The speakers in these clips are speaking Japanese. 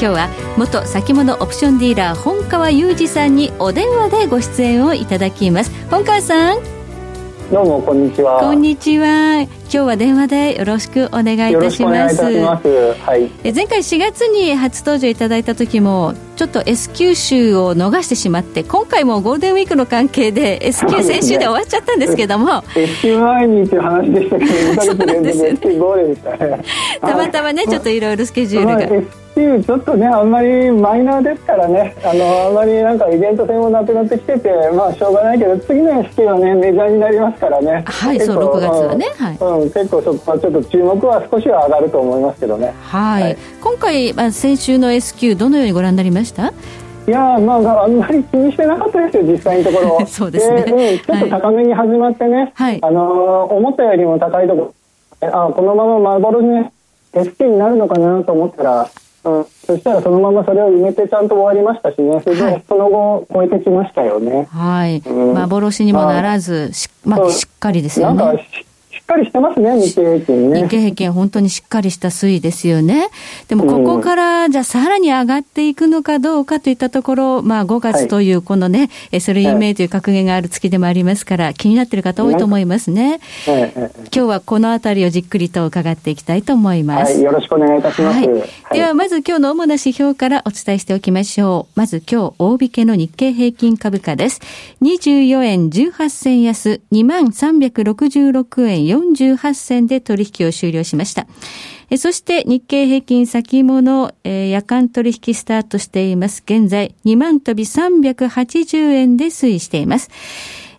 今日は元先物オプションディーラー本川裕二さんにお電話でご出演をいただきます。本川さん。どうもこんにちは。こんにちは。今日は電話でよろしくお願いいたします。はい、え前回4月に初登場いただいた時もちょっと S q 週を逃してしまって今回もゴールデンウィークの関係で S q 先週で終わっちゃったんですけども。S q 前にって いう話でしたけど2ヶ月連続 S q ゴールでしたね。たまたまねちょっといろいろスケジュールが、球ちょっとねあんまりマイナーですからね。あのあんまりなんかイベント性もなくなってきててまあしょうがないけど次の SQ はねメジャーになりますからね。はいそう6月はね、はい。うん、結構そこはちょっと注目は少しは上がると思いますけどね。はい、はい、今回、まあ、先週の S q どのようにご覧になりました？いやまあ、あんまり気にしてなかったですよ、実際のところ。そうですね、うん。ちょっと高めに始まってね、はい、あの思ったよりも高いところ、あこのまま幻ね、SQ になるのかなと思ったら、うん、そしたらそのままそれを埋めてちゃんと終わりましたしね。それでその後超えてきましたよね。はい、うん、幻にもならずし,、まあ、しっかりですよね。なんかかりしてますね、日経平均ね。日経平均、本当にしっかりした推移ですよね。でも、ここから、じゃあ、さらに上がっていくのかどうかといったところ、まあ、5月という、このね、はい、それ有名という格言がある月でもありますから、気になっている方多いと思いますね。はい、今日はこのあたりをじっくりと伺っていきたいと思います。はい、よろしくお願いいたします。はい、では、まず今日の主な指標からお伝えしておきましょう。まず今日、大引けの日経平均株価です。24円18銭安、2366円48銭で取引を終了しました。そして日経平均先物、え夜間取引スタートしています。現在2万飛び380円で推移しています。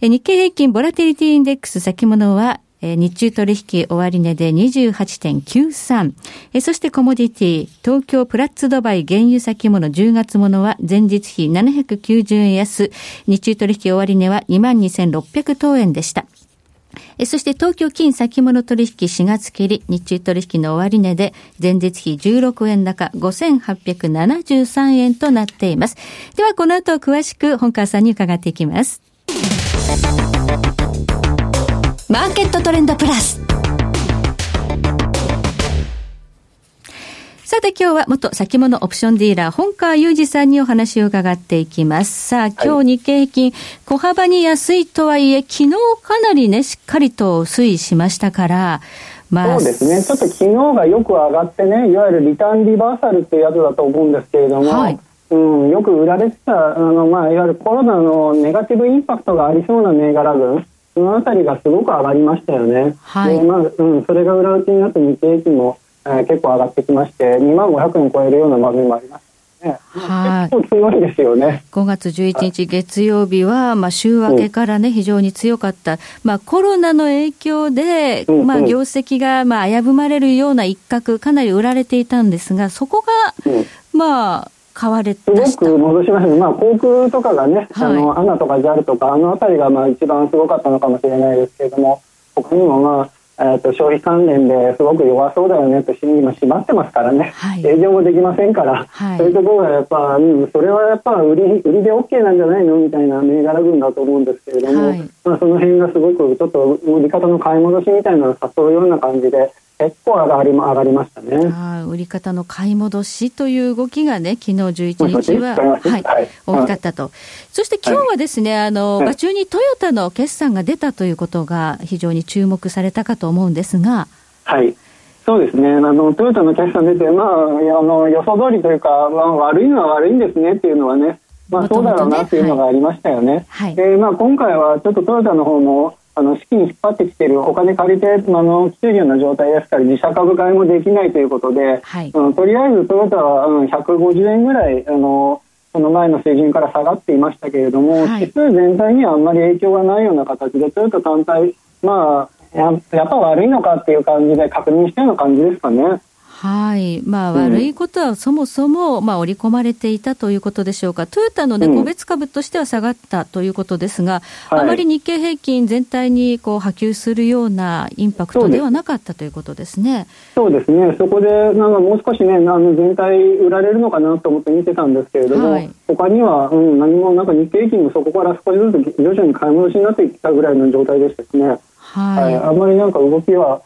日経平均ボラテリティインデックス先物は日中取引終値で28.93。そしてコモディティ、東京プラッツドバイ原油先物10月ものは前日比790円安。日中取引終値は22,600等円でした。そして東京金先物取引4月切り日中取引の終値で前日比16円高5873円となっています。ではこの後詳しく本川さんに伺っていきます。マーケットトレンドプラス。さて今日は元先物オプションディーラー、本川裕二さんにお話を伺っていきます。さあ、今日日経平均、小幅に安いとはいえ、昨日かなりね、しっかりと推移しましたから、まあ、そうですね、ちょっと昨日がよく上がってね、いわゆるリターンリバーサルっていうやつだと思うんですけれども、はい、うん、よく売られてた、あのまあ、いわゆるコロナのネガティブインパクトがありそうな銘柄群、そのあたりがすごく上がりましたよね。はい、でまあうん、それが裏打ちになって日経平均もえー、結構上がってきまして2万500円超えるような場面もあります。ね、はい、結構強いですよね。5月11日月曜日は、まあ、週明けからね、非常に強かった。まあ、コロナの影響で、まあ、業績が、まあ、危ぶまれるような一角、かなり売られていたんですが、そこが、まあ、買われすごく戻しましたまあ、航空とかがね、はい、あの、アナとか JAL とか、あの辺りが、まあ、一番すごかったのかもしれないですけれども、他にも、まあ、えーと、消費関連ですごく弱そうだよねと心理も閉まってますからね、はい、営業もできませんから、はい、そういうところがやっぱ、うん、それはやっぱ売り売りで OK なんじゃないのみたいな銘柄群だと思うんですけれども、はい、まあ、その辺がすごくちょっと売り方の買い戻しみたいなのを誘うような感じで。結構上がり上がりましたね。売り方の買い戻しという動きがね、昨日11日は、はい、はい、大きかったと。そして今日はですね、あの、場中にトヨタの決算が出たということが非常に注目されたかと思うんですが。はい。そうですね。あの、トヨタの決算出て、まあ、あの、予想通りというか、まあ、悪いのは悪いんですねっていうのはね、まあ、そうだろうなっていうのがありましたよね。はい。で、まあ、今回はちょっとトヨタの方も、あの資金引っ張ってきてるお金借りてあの来てるような状態ですから自社株買いもできないということで、はい、うん、とりあえずトヨタは、うん、150円ぐらいあのその前の水準から下がっていましたけれども、はい、指数全体にはあんまり影響がないような形でトヨタ単体まあややっぱ悪いのかっていう感じで確認したような感じですかね。はい。まあ、悪いことはそもそも、まあ、織り込まれていたということでしょうか。トヨタのね、個別株としては下がったということですが、うん、あまり日経平均全体にこう波及するようなインパクトではなかったということですね。そうですね。そこで、なんかもう少しね、あの全体売られるのかなと思って見てたんですけれども、はい、他には、うん、何も、なんか日経平均もそこから少しずつ徐々に買い戻しになってきたぐらいの状態でしたしね。はい、はい。あんまりなんか動きは、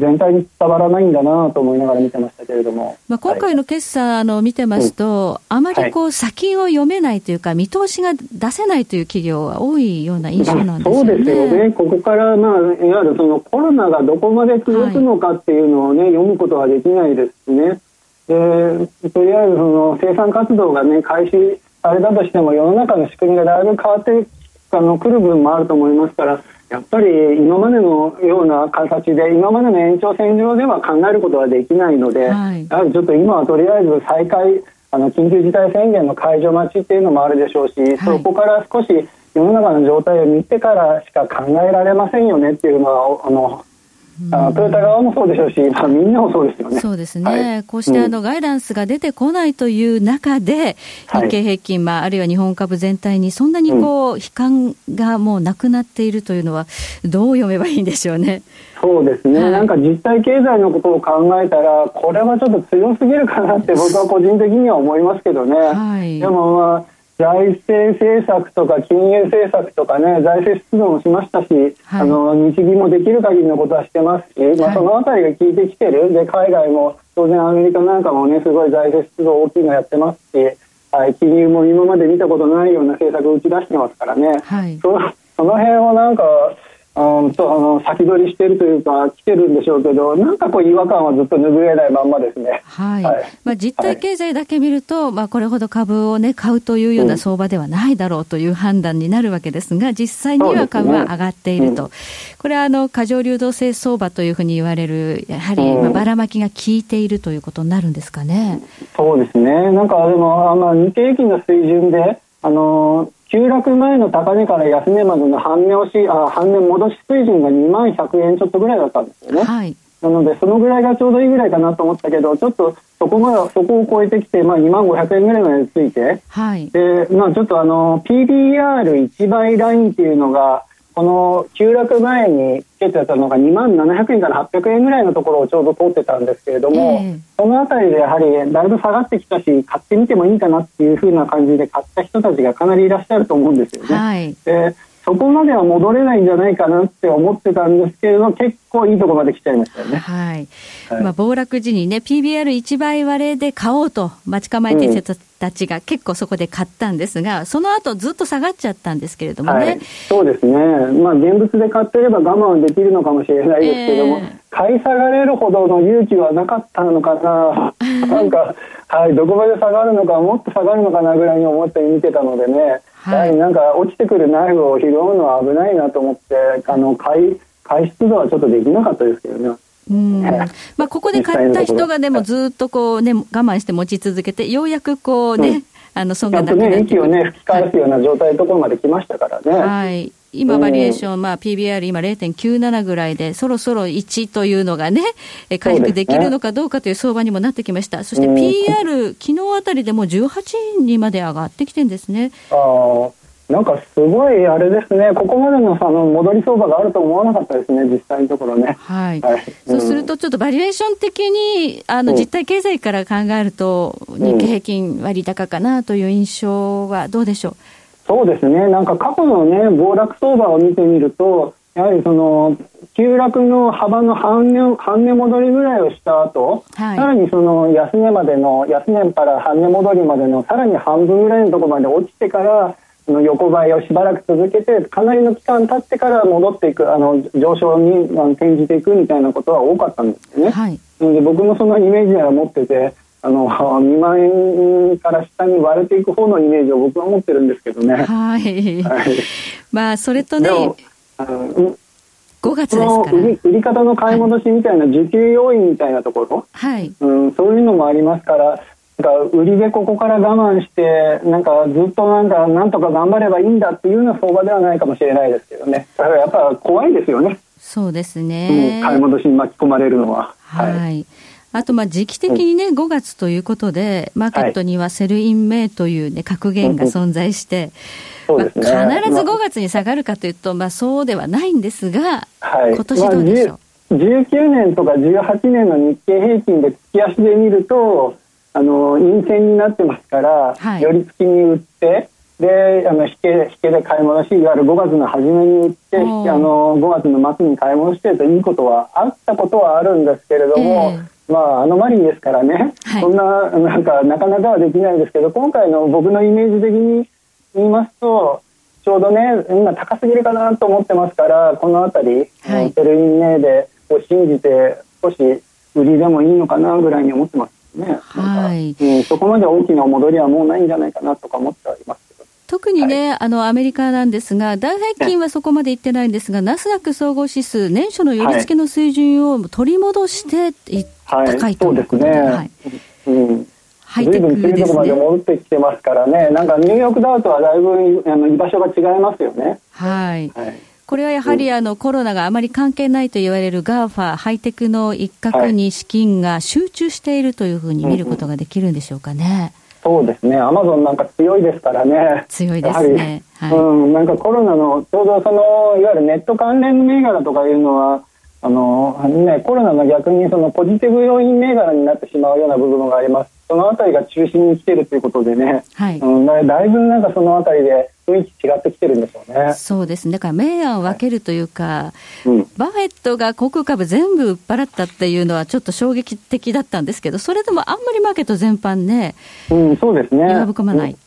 全体に伝わらないんだなと思いながら見てましたけれども、まあ、今回の決算を見てますと、はい、あまりこう先を読めないというか、見通しが出せないという企業が多いような印象なんですよね。そうですよね、ここから、まあ、いわゆるそのコロナがどこまで続くのかっていうのをね、はい、読むことはできないですしね。でとりあえずその生産活動がね開始されたとしても世の中の仕組みがだいぶ変わってあの来る部分もあると思いますからやっぱり今までのような形で今までの延長線上では考えることはできないので、はい、やはりちょっと今はとりあえず再開あの緊急事態宣言の解除待ちっていうのもあるでしょうし、はい、そこから少し世の中の状態を見てからしか考えられませんよねっていうのはあのあトヨタ側もそうでしょうし、まあ、みんなもそうですよね。そうですね。はい、こうしてあの、ガイダンスが出てこないという中で、日経平均、まあ、あるいは日本株全体にそんなにこう、悲観がもうなくなっているというのは、どう読めばいいんでしょうね。そうですね、はい、なんか実体経済のことを考えたら、これはちょっと強すぎるかなって、僕は個人的には思いますけどね。はい、でもまあ財政政策とか金融政策とかね財政出動もしましたし、はい、あの日銀もできる限りのことはしてますし、まあ、そのあたりが効いてきてる。で海外も当然アメリカなんかもねすごい財政出動大きいのやってますし、はい、金融も今まで見たことないような政策を打ち出してますからね、はい、そのその辺をなんかうんとあの先取りしてるというか来てるんでしょうけどなんかこう違和感はずっと拭えないまんまですね。はい。はい、まあ実体経済だけ見ると、はい、まあこれほど株をね買うというような相場ではないだろうという判断になるわけですが、実際には株は上がっていると。ねうん、これはあの過剰流動性相場というふうに言われるやはりまあばらまきが効いているということになるんですかね。そうですね。なんかでもあの日経平均の水準であの急落前の高値から安値までの半値押しあ半値戻し水準が2万100円ちょっとぐらいだったんですよね。はい、なのでそのぐらいがちょうどいいぐらいかなと思ったけどちょっとそこまでそこを超えてきて、まあ、2万500円ぐらいまでついて、はい、でまあ、ちょっとあの PBR1 倍ラインっていうのがこの急落前につけてたのが2万700円から800円ぐらいのところをちょうど通ってたんですけれども、えー、その辺りでやはりだいぶ下がってきたし買ってみてもいいかなっていうふうな感じで買った人たちがかなりいらっしゃると思うんですよね。はい、でそこまでは戻れないんじゃないかなって思ってたんですけれども結構いいところまで来ちゃいましたよね。はい。はい、まあ暴落時にね PBR1 倍割れで買おうと待ち構えていた人たちが結構そこで買ったんですが、その後ずっと下がっちゃったんですけれどもね。はい、そうですね。まあ現物で買ってれば我慢できるのかもしれないですけども、えー、買い下がれるほどの勇気はなかったのかな。なんかはいどこまで下がるのかもっと下がるのかなぐらいに思って見てたのでね。やはりなんか落ちてくるナイフを拾うのは危ないなと思ってあの買い買い出動はちょっとできなかったですけどね。うん。まあ、ここで買った人がでもずっとこう、ね、我慢して持ち続けてようやくこうね、うん、あの損がなくなって、ね、息をね吹き返すような状態のところまで来ましたからね。はい今、バリエーション、まあ、PBR 今0.97ぐらいで、そろそろ1というのがね、回復できるのかどうかという相場にもなってきました。そして PR、昨日あたりでも18にまで上がってきてるんですね。あなんかすごいあれですね、ここまでのあの戻り相場があると思わなかったですね、実際のところね。はい。はい、そうすると、ちょっとバリエーション的に、あの、実体経済から考えると、日経平均割高かなという印象はどうでしょう、そうですね、なんか過去のね、暴落相場を見てみると、やはりその急落の幅の半値半値戻りぐらいをした後、はい、さらにその安値までの安値から半値戻りまでのさらに半分ぐらいのところまで落ちてからその横ばいをしばらく続けてかなりの期間経ってから戻っていくあの上昇に転じていくみたいなことは多かったんですよね。はい、で僕もそのイメージは持っててあの2万円から下に割れていく方のイメージを僕は持ってるんですけどね。はい。はい、まあそれとね、あの5月ですから。売り売り方の買い戻しみたいな需給要因みたいなところ、はい、うん、そういうのもありますから。なんか売りでここから我慢してなんかずっとなんかなんとか頑張ればいいんだっていうような相場ではないかもしれないですけどね。だからやっぱ怖いですよね。そうですね、うん、買い戻しに巻き込まれるのは。はい、はいあと、まあ、時期的にね、うん、5月ということで、マーケットには Sell in May というね、格言が存在して、まあ、必ず5月に下がるかというと、まあ、そうではないんですが、はい、今年どうでしょう、まあ、19年とか18年の日経平均で月足で見ると、あの陰線になってますから、はい、寄り付きに売って、であの引け引けで買い戻しいわゆる5月の初めに売ってあの5月の末に買い戻してといいことはあったことはあるんですけれども、えー、まあアノマリーですからね、はい、そんななんかなかなかはできないですけど今回の僕のイメージ的に言いますとちょうどね今高すぎるかなと思ってますからこの辺り、はい、テルインネでを信じて少し売りでもいいのかなぐらいに思ってますね。はい、うん、そこまで大きな戻りはもうないんじゃないかなとか思っております。特にね、はい、あの、アメリカなんですが、大平均はそこまでいってないんですが、ナスダック総合指数、年初の寄り付けの水準を取り戻して、はい、高いということで、はい。うんハイテクですね。とこまで戻ってきてますからね、なんかニューヨークダウとはだいぶあの居場所が違いますよね。はい。はい、これはやはりあの、コロナがあまり関係ないと言われる GAFA、ハイテクの一角に資金が集中しているというふうに見ることができるんでしょうかね。そうですね、アマゾンなんか強いですからね。強いですね。はい、うん、なんかコロナの、ちょうどその、いわゆるネット関連銘柄とかいうのは、あの、ね、コロナの逆にそのポジティブ要因銘柄になってしまうような部分があります。そのあたりが中心に来てるということでね、はい、うん、だいぶなんかそのあたりで雰囲気違ってきてるんでしょうね。そうですね。だから明暗を分けるというか、はいうん、バフェットが航空株全部売っ払ったっていうのはちょっと衝撃的だったんですけど、それでもあんまりマーケット全般ね、うん、そうですね。弱含まない。うん、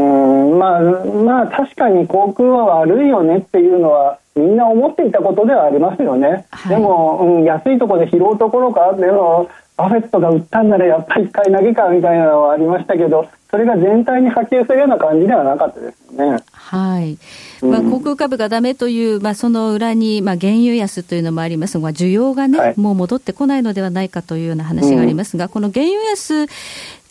まあ、まあ確かに航空は悪いよねっていうのは、みんな思っていたことではありますよね。はい、でも、うん、安いところで拾うところかっていうのを、バフェットが売ったんならやっぱり一回投げかみたいなのはありましたけど、それが全体に波及するような感じではなかったですね。はい。まあ、航空株がダメという、まあ、その裏に、まあ、原油安というのもありますが、需要がね、はい、もう戻ってこないのではないかというような話がありますが、うん、この原油安、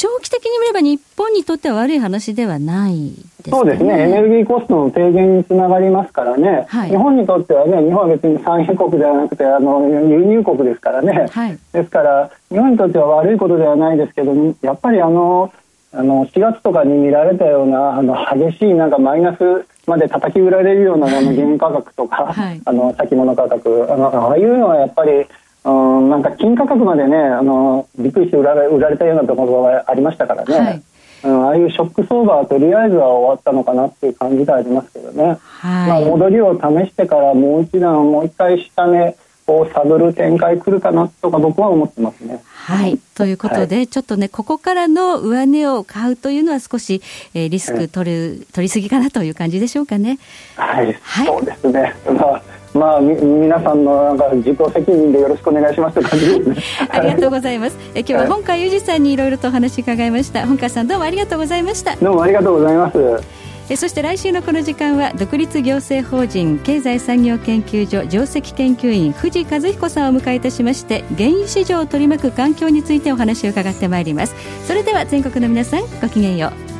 長期的に見れば日本にとっては悪い話ではないですね。そうですね。エネルギーコストの低減につながりますからね。はい、日本にとってはね、日本は別に産油国ではなくて、あの、輸入国ですからね。はい、ですから、日本にとっては悪いことではないですけど、やっぱりあの、あの4月とかに見られたようなあの激しいなんかマイナスまで叩き売られるようなあの原油価格とか、はい、あの先物価格あのああいうのはやっぱりうんなんか金価格までねあのびっくりして売られ売られたようなところがありましたからね、はい、うん、ああいうショック相場はとりあえずは終わったのかなっていう感じがありますけどね、はい、まあ、戻りを試してからもう一段もう一回下値を探る展開来るかなとか僕は思ってますね。はい。ということで、はい、ちょっとね、ここからの上値を買うというのは少し、えー、リスク取る、取りすぎかなという感じでしょうかね。はい。はい、そうですね。まあまあ、み皆さんのなんか自己責任でよろしくお願いしますという感じですね。ありがとうございます。え今日は本川裕二さんにいろいろとお話伺いました。本川さんどうもありがとうございました。どうもありがとうございます。えそして来週のこの時間は独立行政法人経済産業研究所上席研究員藤和彦さんを迎えいたしまして原油市場を取り巻く環境についてお話を伺ってまいりますそれでは全国の皆さんごきげんよう